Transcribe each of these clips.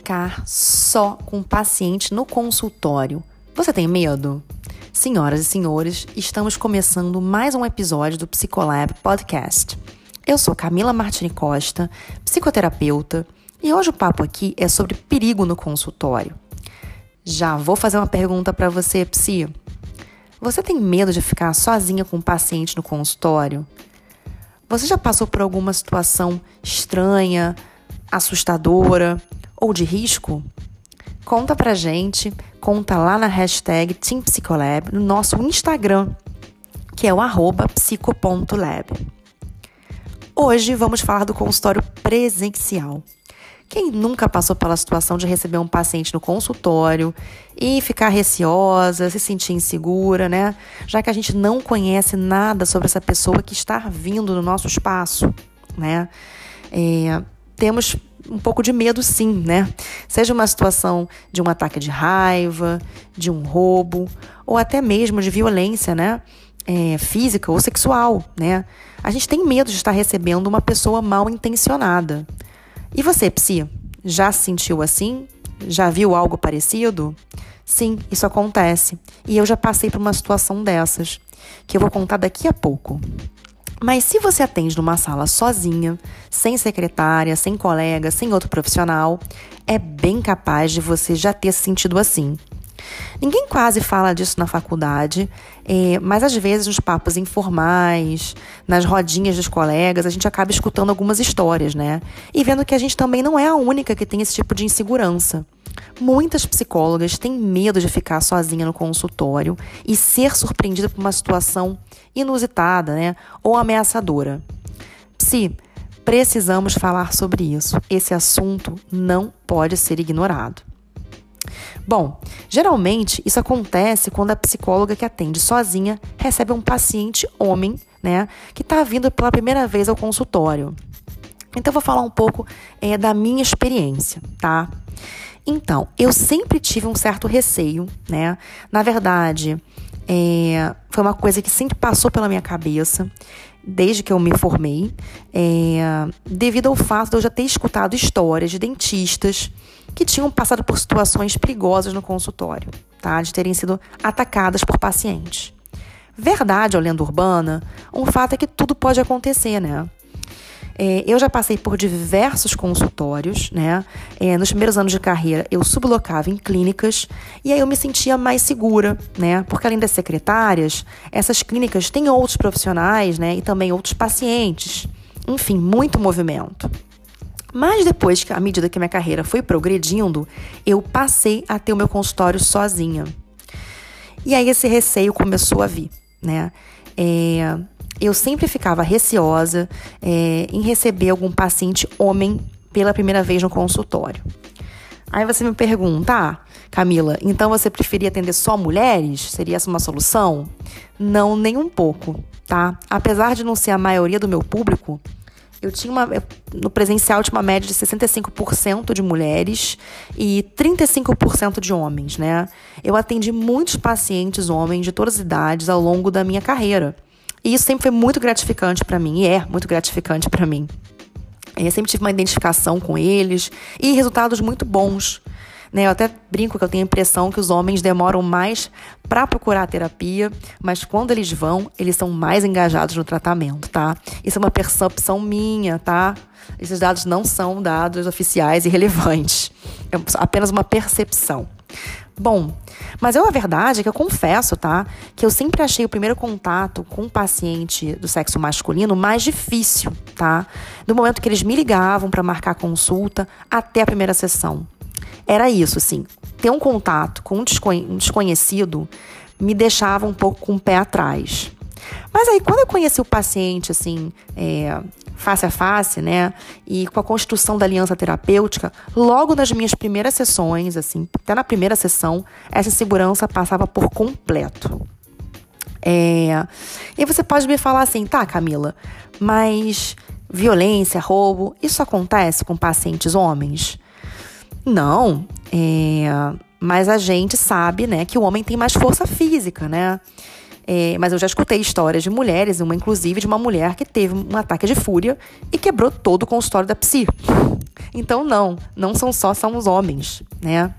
ficar só com o paciente no consultório. Você tem medo? Senhoras e senhores, estamos começando mais um episódio do Psicolab Podcast. Eu sou Camila Martini Costa, psicoterapeuta, e hoje o papo aqui é sobre perigo no consultório. Já vou fazer uma pergunta para você, Psi. Você tem medo de ficar sozinha com o paciente no consultório? Você já passou por alguma situação estranha, assustadora ou de risco? Conta pra gente, conta lá na hashtag TeamPsicolab no nosso Instagram, que é o arroba psico.lab. Hoje vamos falar do consultório presencial. Quem nunca passou pela situação de receber um paciente no consultório e ficar receosa, se sentir insegura, né? Já que a gente não conhece nada sobre essa pessoa que está vindo no nosso espaço, né? É, temos um pouco de medo, sim, né? Seja uma situação de um ataque de raiva, de um roubo, ou até mesmo de violência, né? É, física ou sexual, né? A gente tem medo de estar recebendo uma pessoa mal intencionada. E você, Psi, já se sentiu assim? Já viu algo parecido? Sim, isso acontece. E eu já passei por uma situação dessas, que eu vou contar daqui a pouco. Mas se você atende numa sala sozinha, sem secretária, sem colega, sem outro profissional, é bem capaz de você já ter se sentido assim. Ninguém quase fala disso na faculdade, é, mas às vezes nos papos informais, nas rodinhas dos colegas, a gente acaba escutando algumas histórias, né? E vendo que a gente também não é a única que tem esse tipo de insegurança. Muitas psicólogas têm medo de ficar sozinha no consultório e ser surpreendida por uma situação inusitada, né? Ou ameaçadora. Psi, precisamos falar sobre isso. Esse assunto não pode ser ignorado. Bom, geralmente isso acontece quando a psicóloga que atende sozinha recebe um paciente homem, né, que está vindo pela primeira vez ao consultório. Então, eu vou falar um pouco é, da minha experiência, tá? Então, eu sempre tive um certo receio, né? Na verdade, é, foi uma coisa que sempre passou pela minha cabeça desde que eu me formei, é, devido ao fato de eu já ter escutado histórias de dentistas que tinham passado por situações perigosas no consultório, tá? De terem sido atacadas por pacientes. Verdade ou lenda urbana, um fato é que tudo pode acontecer, né? É, eu já passei por diversos consultórios, né? É, nos primeiros anos de carreira, eu sublocava em clínicas e aí eu me sentia mais segura, né? Porque além das secretárias, essas clínicas têm outros profissionais, né? E também outros pacientes. Enfim, muito movimento. Mas depois, à medida que minha carreira foi progredindo, eu passei a ter o meu consultório sozinha. E aí esse receio começou a vir, né? É, eu sempre ficava receosa é, em receber algum paciente homem pela primeira vez no consultório. Aí você me pergunta, ah, Camila, então você preferia atender só mulheres? Seria essa uma solução? Não, nem um pouco, tá? Apesar de não ser a maioria do meu público, eu tinha uma. No presencial tinha uma média de 65% de mulheres e 35% de homens, né? Eu atendi muitos pacientes homens de todas as idades ao longo da minha carreira. E isso sempre foi muito gratificante para mim, e é muito gratificante para mim. Eu sempre tive uma identificação com eles e resultados muito bons. Né? Eu até brinco que eu tenho a impressão que os homens demoram mais para procurar terapia, mas quando eles vão, eles são mais engajados no tratamento, tá? Isso é uma percepção minha, tá? Esses dados não são dados oficiais e relevantes. É apenas uma percepção. Bom, mas eu, a verdade é que eu confesso, tá? Que eu sempre achei o primeiro contato com um paciente do sexo masculino mais difícil, tá? Do momento que eles me ligavam para marcar consulta até a primeira sessão era isso, assim. Ter um contato com um, desconhecido me deixava um pouco com o pé atrás. Mas aí, quando eu conheci o paciente, assim, é, face a face, né, e com a construção da aliança terapêutica, logo nas minhas primeiras sessões, assim, até na primeira sessão, essa segurança passava por completo. É, e você pode me falar assim, tá, Camila, mas violência, roubo, isso acontece com pacientes homens? Não, é, mas a gente sabe, né, que o homem tem mais força física, né? É, mas eu já escutei histórias de mulheres, uma inclusive de uma mulher que teve um ataque de fúria e quebrou todo o consultório da psi. Então, não, não são só são os homens, né?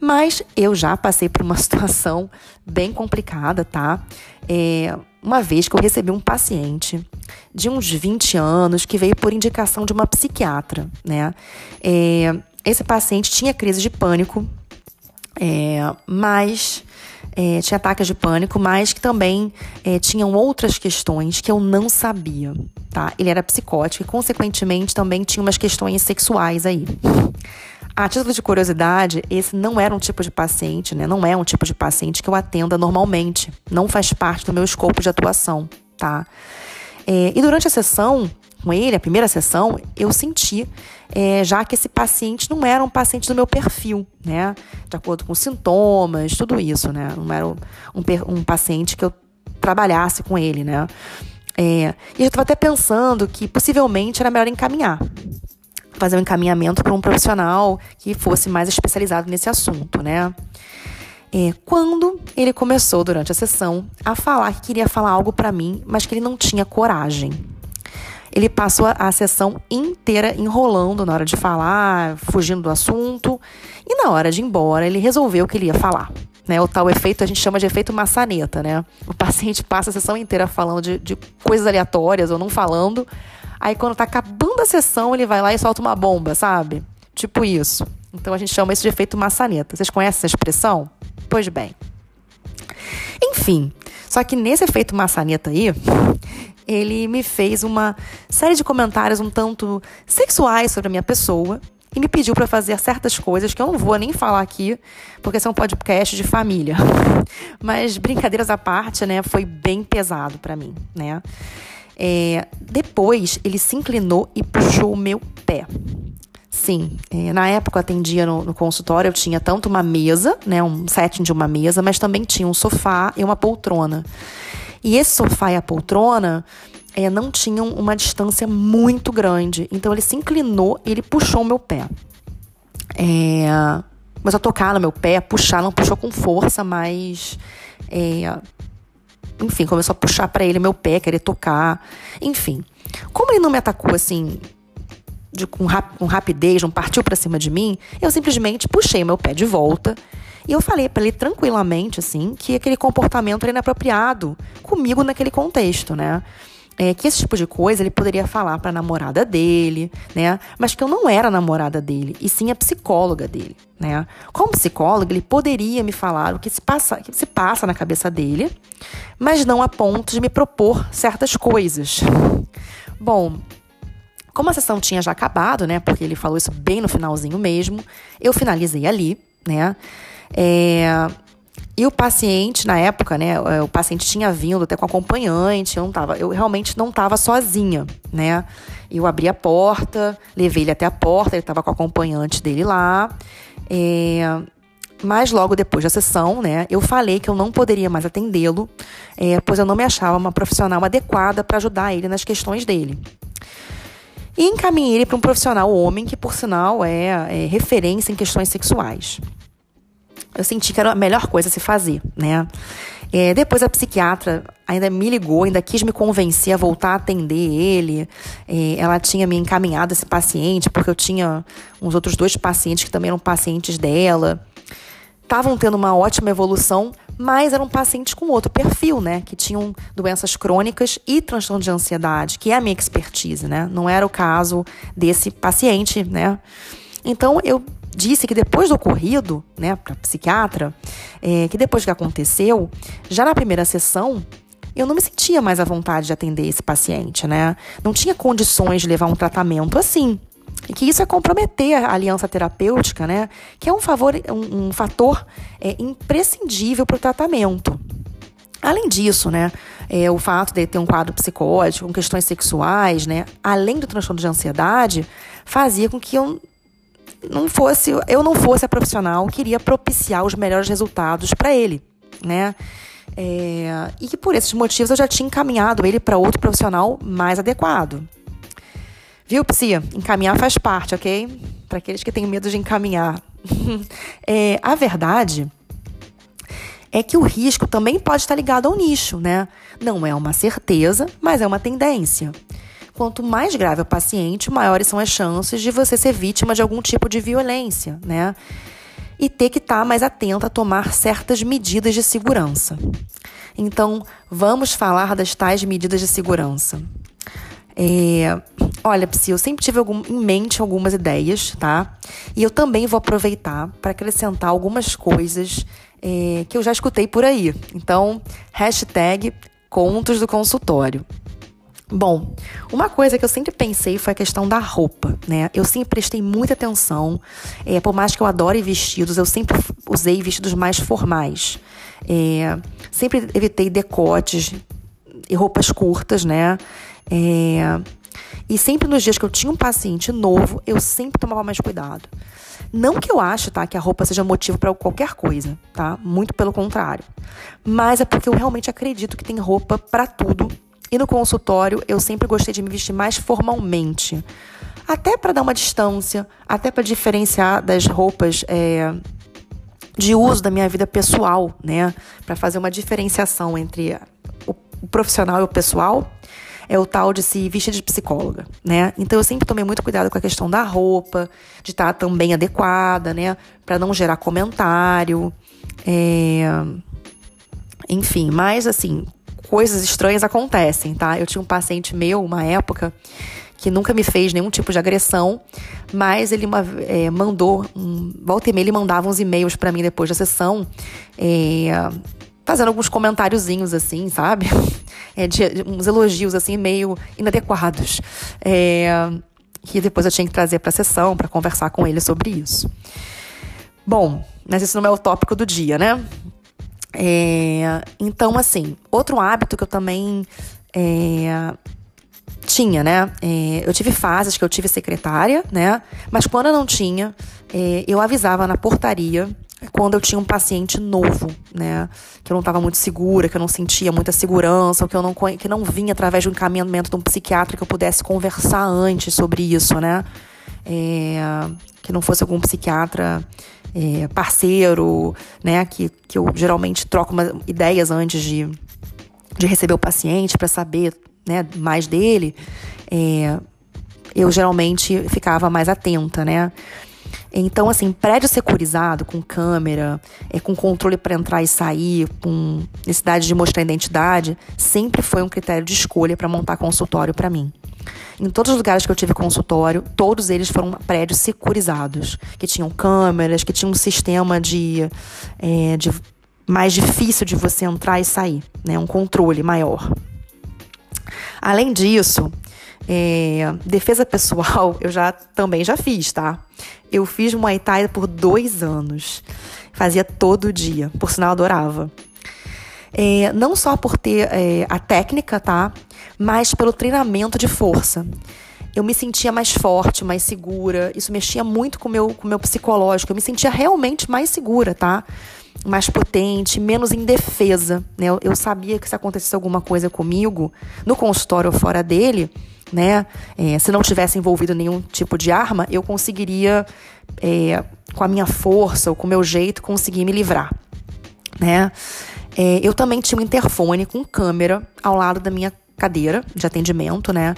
Mas eu já passei por uma situação bem complicada, tá? É, uma vez que eu recebi um paciente de uns 20 anos que veio por indicação de uma psiquiatra, né? É, esse paciente tinha crise de pânico, é, mas é, tinha ataques de pânico, mas que também é, tinham outras questões que eu não sabia, tá? Ele era psicótico e, consequentemente, também tinha umas questões sexuais aí. A título de curiosidade, esse não era um tipo de paciente, né? Não é um tipo de paciente que eu atenda normalmente. Não faz parte do meu escopo de atuação, tá? É, e durante a sessão com ele, a primeira sessão, eu senti é, já que esse paciente não era um paciente do meu perfil, né? De acordo com sintomas, tudo isso, né? Não era um, um, paciente que eu trabalhasse com ele, né? É, e eu estava até pensando que possivelmente era melhor encaminhar fazer um encaminhamento para um profissional que fosse mais especializado nesse assunto, né? É, quando ele começou durante a sessão a falar que queria falar algo para mim, mas que ele não tinha coragem. Ele passou a, sessão inteira enrolando na hora de falar, fugindo do assunto, e na hora de ir embora ele resolveu que ele ia falar. Né, o tal efeito a gente chama de efeito maçaneta, né? O paciente passa a sessão inteira falando de, de coisas aleatórias ou não falando, Aí quando tá acabando a sessão, ele vai lá e solta uma bomba, sabe? Tipo isso. Então a gente chama isso de efeito maçaneta. Vocês conhecem essa expressão? Pois bem. Enfim, só que nesse efeito maçaneta aí, ele me fez uma série de comentários um tanto sexuais sobre a minha pessoa e me pediu para fazer certas coisas que eu não vou nem falar aqui, porque esse é um podcast de família. Mas brincadeiras à parte, né, foi bem pesado para mim, né? É, depois, ele se inclinou e puxou o meu pé. Sim, é, na época eu atendia no, no, consultório, eu tinha tanto uma mesa, né, um setting de uma mesa, mas também tinha um sofá e uma poltrona. E esse sofá e a poltrona é, não tinham uma distância muito grande. Então ele se inclinou e ele puxou o meu pé. É, mas a tocar no meu pé, puxar, não puxou com força, mas é, enfim, começou a puxar para ele meu pé, querer tocar. Enfim. Como ele não me atacou assim, de, com, rap, com rapidez, não partiu para cima de mim, eu simplesmente puxei meu pé de volta. E eu falei para ele tranquilamente, assim, que aquele comportamento era inapropriado comigo naquele contexto, né? é, que esse tipo de coisa ele poderia falar para a namorada dele, né? Mas que eu não era a namorada dele, e sim a psicóloga dele, né? Como psicóloga, ele poderia me falar o que se passa, que se passa na cabeça dele, mas não a ponto de me propor certas coisas. Bom, como a sessão tinha já acabado, né? Porque ele falou isso bem no finalzinho mesmo, eu finalizei ali, né? É, e o paciente, na época, né, é, o paciente tinha vindo até com acompanhante, eu, não tava, eu realmente não estava sozinha, né? Eu abri a porta, levei ele até a porta, ele estava com o acompanhante dele lá. É, mas logo depois da sessão, né, eu falei que eu não poderia mais atendê-lo, é, pois eu não me achava uma profissional adequada para ajudar ele nas questões dele. E encaminhei ele para um profissional homem, que por sinal é, é referência em questões sexuais eu senti que era a melhor coisa a se fazer, né? É, depois a psiquiatra ainda me ligou, ainda quis me convencer a voltar a atender ele. É, ela tinha me encaminhado esse paciente, porque eu tinha uns outros dois pacientes que também eram pacientes dela. Estavam tendo uma ótima evolução, mas eram pacientes com outro perfil, né? Que tinham doenças crônicas e transtorno de ansiedade, que é a minha expertise, né? Não era o caso desse paciente, né? Então eu disse que depois do ocorrido, né, para psiquiatra, é, que depois que aconteceu, já na primeira sessão, eu não me sentia mais à vontade de atender esse paciente, né? Não tinha condições de levar um tratamento assim. E que isso é comprometer a aliança terapêutica, né? Que é um, favor, um, um fator é, imprescindível para o tratamento. Além disso, né, é, o fato de ter um quadro psicótico, com questões sexuais, né, além do transtorno de ansiedade, fazia com que eu não fosse, eu não fosse a profissional que iria propiciar os melhores resultados para ele, né? É, e que por esses motivos eu já tinha encaminhado ele para outro profissional mais adequado. Viu, Psi? Encaminhar faz parte, ok? Para aqueles que têm medo de encaminhar. é, a verdade é que o risco também pode estar ligado ao nicho, né? Não é uma certeza, mas é uma tendência. Quanto mais grave o paciente, maiores são as chances de você ser vítima de algum tipo de violência, né? E ter que estar tá mais atenta a tomar certas medidas de segurança. Então, vamos falar das tais medidas de segurança. É, olha, Psi, eu sempre tive algum, em mente algumas ideias, tá? E eu também vou aproveitar para acrescentar algumas coisas é, que eu já escutei por aí. Então, hashtag contos do consultório. Bom, uma coisa que eu sempre pensei foi a questão da roupa, né? Eu sempre prestei muita atenção, é, por mais que eu adore vestidos, eu sempre usei vestidos mais formais. É, sempre evitei decotes e roupas curtas, né? É, e sempre nos dias que eu tinha um paciente novo, eu sempre tomava mais cuidado. Não que eu ache, tá, que a roupa seja motivo para qualquer coisa, tá? Muito pelo contrário. Mas é porque eu realmente acredito que tem roupa para tudo. E no consultório eu sempre gostei de me vestir mais formalmente. Até para dar uma distância, até para diferenciar das roupas é, de uso da minha vida pessoal, né? Para fazer uma diferenciação entre o profissional e o pessoal é o tal de se vestir de psicóloga, né? Então eu sempre tomei muito cuidado com a questão da roupa, de estar também adequada, né? Para não gerar comentário. É... Enfim, mas assim, coisas estranhas acontecem, tá? Eu tinha um paciente meu, uma época, que nunca me fez nenhum tipo de agressão, mas ele é, mandou, um, volta e meia, ele mandava uns e-mails para mim depois da sessão, é, fazendo alguns comentáriozinhos assim, sabe? É, de, uns elogios assim meio inadequados. É, que depois eu tinha que trazer para a sessão para conversar com ele sobre isso. Bom, mas isso não é o tópico do dia, né? É, então, assim, outro hábito que eu também é, tinha, né? É, eu tive fases que eu tive secretária, né? Mas quando eu não tinha, é, eu avisava na portaria quando eu tinha um paciente novo, né? Que eu não estava muito segura, que eu não sentia muita segurança, ou que eu não, que não vinha através de um encaminhamento de um psiquiatra que eu pudesse conversar antes sobre isso, né? É, que não fosse algum psiquiatra é, parceiro, né? Que, que eu geralmente troco ideias antes de, de receber o paciente para saber né, mais dele. É, eu geralmente ficava mais atenta, né? Então, assim, prédio securizado, com câmera, é, com controle para entrar e sair, com necessidade de mostrar identidade, sempre foi um critério de escolha para montar consultório para mim. Em todos os lugares que eu tive consultório, todos eles foram prédios securizados, que tinham câmeras, que tinham um sistema de, é, de mais difícil de você entrar e sair, né? Um controle maior. Além disso, é, defesa pessoal eu já também já fiz, tá? Eu fiz Muay Thai por dois anos. Fazia todo dia. Por sinal, adorava. É, não só por ter é, a técnica, tá? Mas pelo treinamento de força. Eu me sentia mais forte, mais segura. Isso mexia muito com o meu, com meu psicológico. Eu me sentia realmente mais segura, tá? mais potente, menos indefesa. Né? Eu, eu sabia que se acontecesse alguma coisa comigo, no consultório ou fora dele, né? É, se não tivesse envolvido nenhum tipo de arma, eu conseguiria, é, com a minha força ou com o meu jeito, conseguir me livrar, né? É, eu também tinha um interfone com câmera ao lado da minha cadeira de atendimento, né?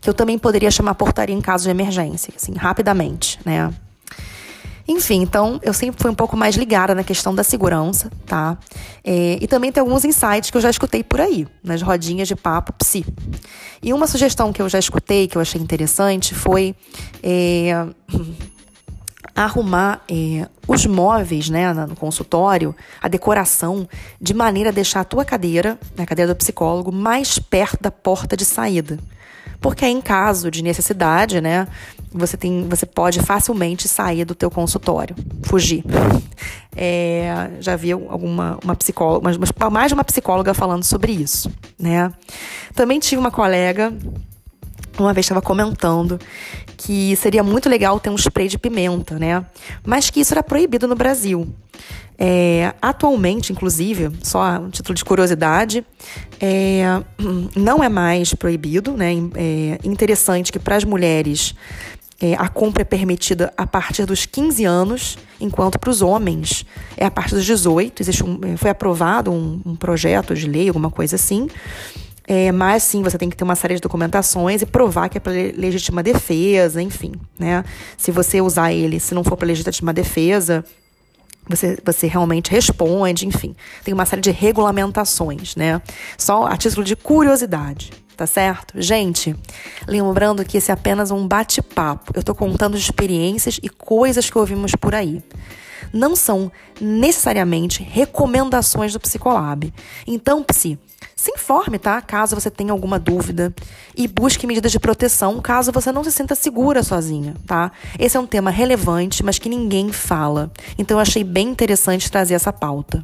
Que eu também poderia chamar portaria em caso de emergência, assim, rapidamente, né? Enfim, então eu sempre fui um pouco mais ligada na questão da segurança, tá? É, e também tem alguns insights que eu já escutei por aí, nas rodinhas de papo psi. E uma sugestão que eu já escutei, que eu achei interessante, foi é, arrumar é, os móveis né, no consultório, a decoração, de maneira a deixar a tua cadeira, a cadeira do psicólogo, mais perto da porta de saída. Porque em caso de necessidade, né, você, tem, você pode facilmente sair do teu consultório, fugir. É, já vi alguma uma psicóloga, mais de uma psicóloga falando sobre isso, né? Também tive uma colega uma vez estava comentando que seria muito legal ter um spray de pimenta, né? Mas que isso era proibido no Brasil. É, atualmente, inclusive, só um título de curiosidade, é, não é mais proibido, né? É interessante que para as mulheres é, a compra é permitida a partir dos 15 anos, enquanto para os homens é a partir dos 18. Existe um, é, foi aprovado um, um, projeto de lei, alguma coisa assim, É, mas sim, você tem que ter uma série de documentações e provar que é para legítima defesa, enfim, né? Se você usar ele, se não for para legítima defesa, você, você realmente responde, enfim. Tem uma série de regulamentações, né? Só a título de curiosidade, tá certo? Gente, lembrando que esse é apenas um bate-papo. Eu tô contando experiências e coisas que ouvimos por aí não são necessariamente recomendações do Psicolab. Então, psi, se informe, tá? Caso você tenha alguma dúvida e busque medidas de proteção caso você não se sinta segura sozinha, tá? Esse é um tema relevante, mas que ninguém fala. Então eu achei bem interessante trazer essa pauta.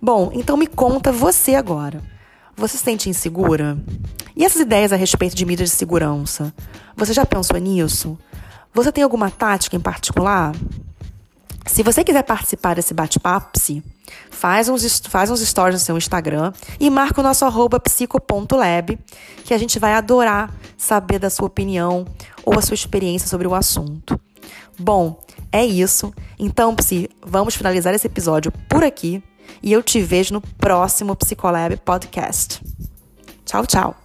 Bom, então me conta você agora. Você se sente insegura? E essas ideias a respeito de medidas de segurança? Você já pensou nisso? Você tem alguma tática em particular? Se você quiser participar desse bate-papo, faz uns, faz uns stories no seu Instagram e marca o nosso arroba psico.lab, que a gente vai adorar saber da sua opinião ou a sua experiência sobre o assunto. Bom, é isso. Então, Psi, vamos finalizar esse episódio por aqui e eu te vejo no próximo Psicolab Podcast. Tchau, tchau.